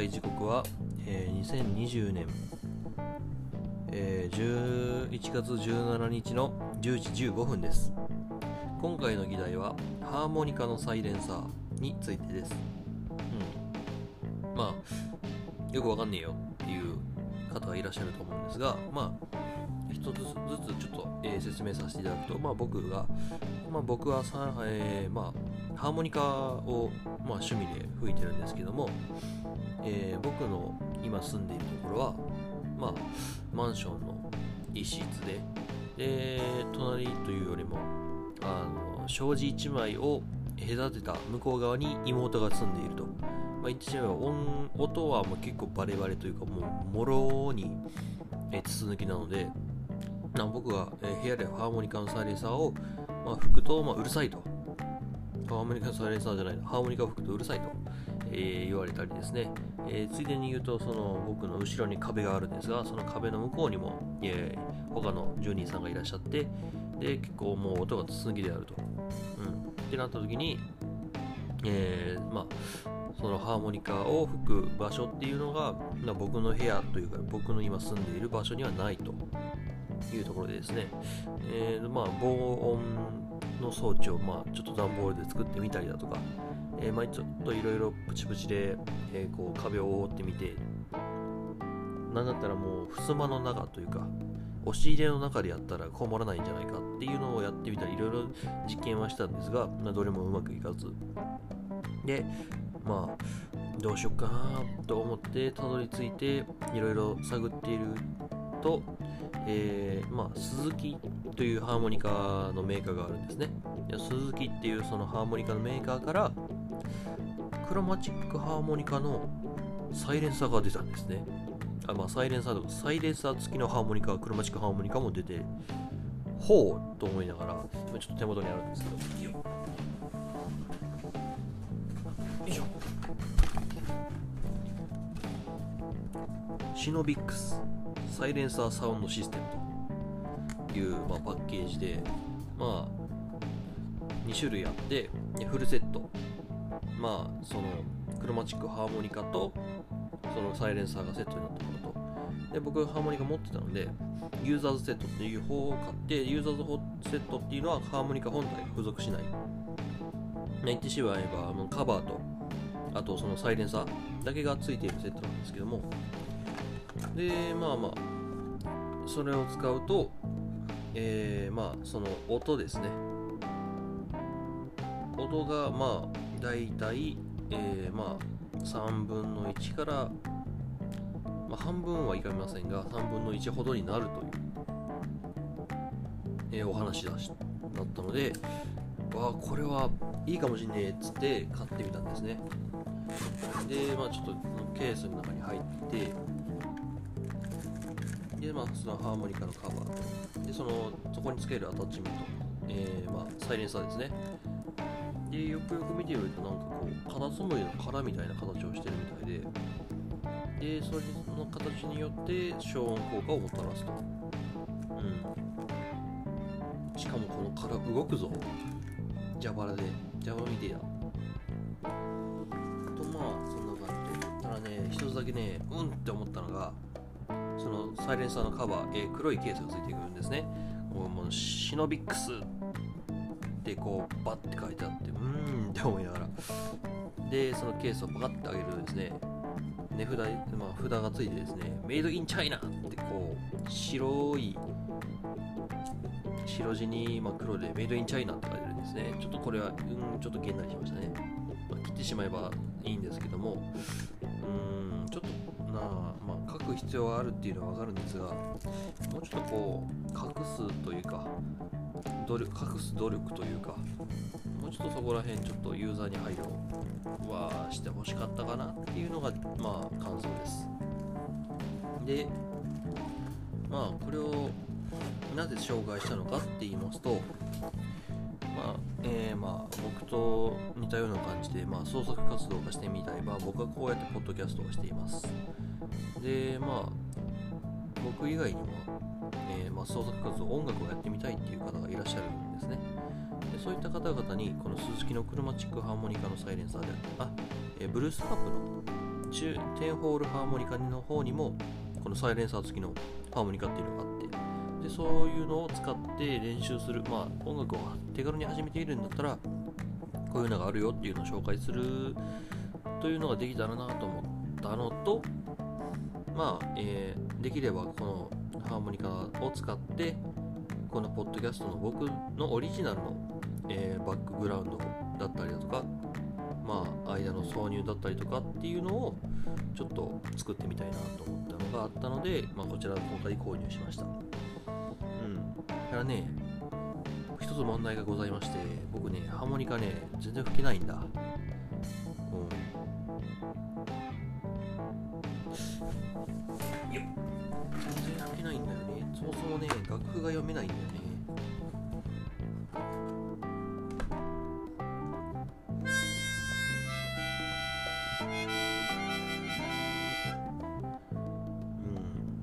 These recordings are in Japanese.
在時刻は、えー2020年、えー11月17日の10時15分です。今回の議題はハーモニカのサイレンサーについてです、うん、まあよくわかんねえよっていう方がいらっしゃると思うんですがまあ一つずつちょっと、えー説明させていただくと、まあ、僕が、まあ、僕はさ、えーまあ、ハーモニカを、まあ、趣味で吹いてるんですけども、えー僕の今住んでいるところは、まあ、マンションの一室でで隣というよりもあの障子1枚を隔てた向こう側に妹が住んでいると、まあ、言ってしまえば音音はもう結構バレバレというかもうもろに、筒抜きなので僕が、部屋でハーモニカのサイレンサーを、まあ、吹くと、まあ、うるさいと。ハーモニカサイレンサーじゃないハーモニカを吹くとうるさいと、えー言われたりですね、えーついでに言うとその僕の後ろに壁があるんですがその壁の向こうにも、えー他の住人さんがいらっしゃってで結構もう音が筒抜きであると、うん、ってなった時に、えーまあそのハーモニカを吹く場所っていうのが、まあ僕の部屋というか僕の今住んでいる場所にはないというところでですね、えーまあ、防音の装置を、まあ、ちょっと段ボールで作ってみたりだとか、えーまあ、ちょっといろいろプチプチで、えーこう壁を覆ってみてなんだったらもう襖の中というか押し入れの中でやったらこもらないんじゃないかっていうのをやってみたりいろいろ実験はしたんですが、まあ、どれもうまくいかず。でまあどうしよっかなと思ってたどり着いていろいろ探っていると、えーまあ、鈴木というハーモニカのメーカーがあるんですね。鈴木っていうそのハーモニカのメーカーからクロマチックハーモニカのサイレンサーが出たんですね。あまあサイレンサーとかサイレンサー付きのハーモニカクロマチックハーモニカも出てほうと思いながら今ちょっと手元にあるんですけど。よいしょ。シノビックス。サイレンサーサウンドシステムと。ていう、まあ、パッケージで、まあ、2種類あってフルセット。まあそのクロマチックハーモニカとそのサイレンサーがセットになったものと。で僕ハーモニカ持ってたのでユーザーズセットっていう方を買ってユーザーズセットっていうのはハーモニカ本体が付属しない。言ってしまえばカバーとあとそのサイレンサーだけが付いているセットなんですけども。でまあまあそれを使うとえー、まあその音ですね。音がまあだいたいえー、まあ3分の1から、まあ、半分はいかりませんが3分の1ほどになるという、えーお話だしだったのでわあこれはいいかもしんねえっつって買ってみたんですね。でまあちょっとケースの中に入ってでまあそのハーモニカのカバーでそのそこにつけるアタッチメント、えーまあ、サイレンサーですね。でよくよく見てみるとなんかこうカタツムリの殻みたいな形をしてるみたいで。でそれの形によって消音効果をもたらすと。うん。しかもこの殻動くぞ。蛇腹で。蛇腹みてえだとまあそんな感じで。ただね一つだけねうんって思ったのがそのサイレンサーのカバー、えー黒いケースがついてくるんですね。こもうシノビックスってこうバッて書いてあってうーんって思いながら。でそのケースをパカッて上げるとですね値札,、まあ、札がついてですねメイドインチャイナってこう白い白地に真っ黒でメイドインチャイナって書いてあるんですね。ちょっとこれはうんちょっとげんなりしましたね、まあ切ってしまえばいいんですけどもうーんちょっとなあまあ書く必要はあるっていうのはわかるんですがもうちょっとこう隠すというか努力隠す努力というかもうちょっとそこら辺ちょっとユーザーに配慮はしてほしかったかなっていうのがまあ感想です。でまあこれをなぜ紹介したのかって言いますとまあえーまあ僕と似たような感じで、まあ、創作活動がしてみたい、まあ、僕はこうやってポッドキャストをしています。でまあ僕以外にも、えーまあ、創作活動音楽をやってみたいっていう方がいらっしゃるんですね。でそういった方々にこの鈴木のクロマチックハーモニカのサイレンサーであったあ、えーブルースハープの中10ホールハーモニカの方にもこのサイレンサー付きのハーモニカっていうのがあってそういうのを使って練習する。まあ音楽を手軽に始めているんだったらこういうのがあるよっていうのを紹介するというのができたらなと思ったのとまあ、えー、できればこのハーモニカを使ってこのポッドキャストの僕のオリジナルの、えー、バックグラウンドだったりだとかまあ間の挿入だったりとかっていうのをちょっと作ってみたいなと思ったのがあったので、まあ、こちら今回購入しました。うんだからね一つ問題がございまして僕ねハーモニカね全然吹けないんだ。うん。いや全然吹けないんだよね。そもそもね楽譜が読めないんだよね。う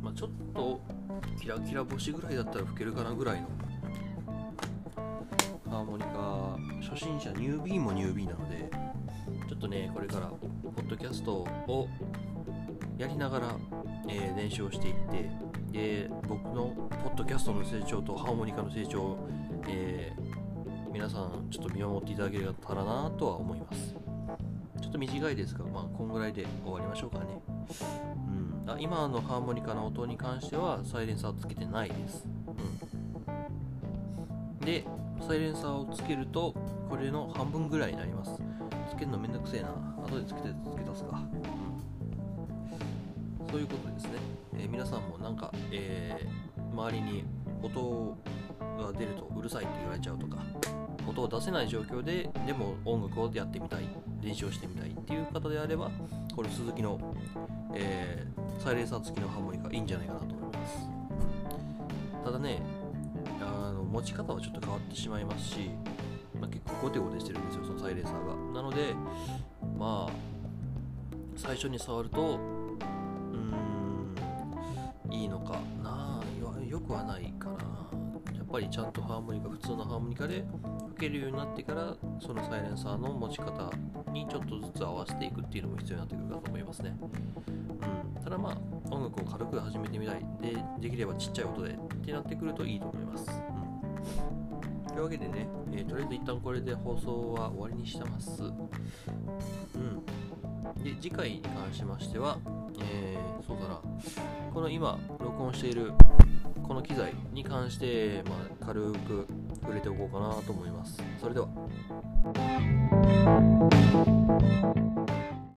ん。まあちょっとキラキラ星ぐらいだったら吹けるかなぐらいのハーモニカ初心者ニュービーもニュービーなのでちょっとねこれからポッドキャストをやりながら、えー練習をしていってで僕のポッドキャストの成長とハーモニカの成長を、えー皆さんちょっと見守っていただけたらなとは思いますちょっと短いですが、まあ、こんぐらいで終わりましょうかね。あ今のハーモニカの音に関してはサイレンサーをつけてないです。うん、で、サイレンサーをつけると、これの半分ぐらいになります。つけるのめんどくせえな。後でつけてつけ出すか。うん、そういうことですね。えー皆さんもなんか、えー周りに音が出るとうるさいって言われちゃうとか、音を出せない状況ででも音楽をやってみたい練習をしてみたいっていう方であればこれ鈴木の、えーサイレンサー付きのハーモニカいいんじゃないかなと思います。ただねあの持ち方はちょっと変わってしまいますし、まあ、結構ゴテゴテしてるんですよそのサイレンサーが。なのでまあ最初に触るとうんいいのかなよくはないかなやっぱりちゃんとハーモニカ普通のハーモニカでけるようになってからそのサイレンサーの持ち方にちょっとずつ合わせていくっていうのも必要になってくるかと思いますね、うん、ただまあ音楽を軽く始めてみたいでできればちっちゃい音でってなってくるといいと思います、うん、というわけでね、えーとりあえず一旦これで放送は終わりにしてます。うん。で次回に関しましては、えーそうだな。この今録音しているこの機材に関して、まあ、軽く触れておこうかなと思います。それでは。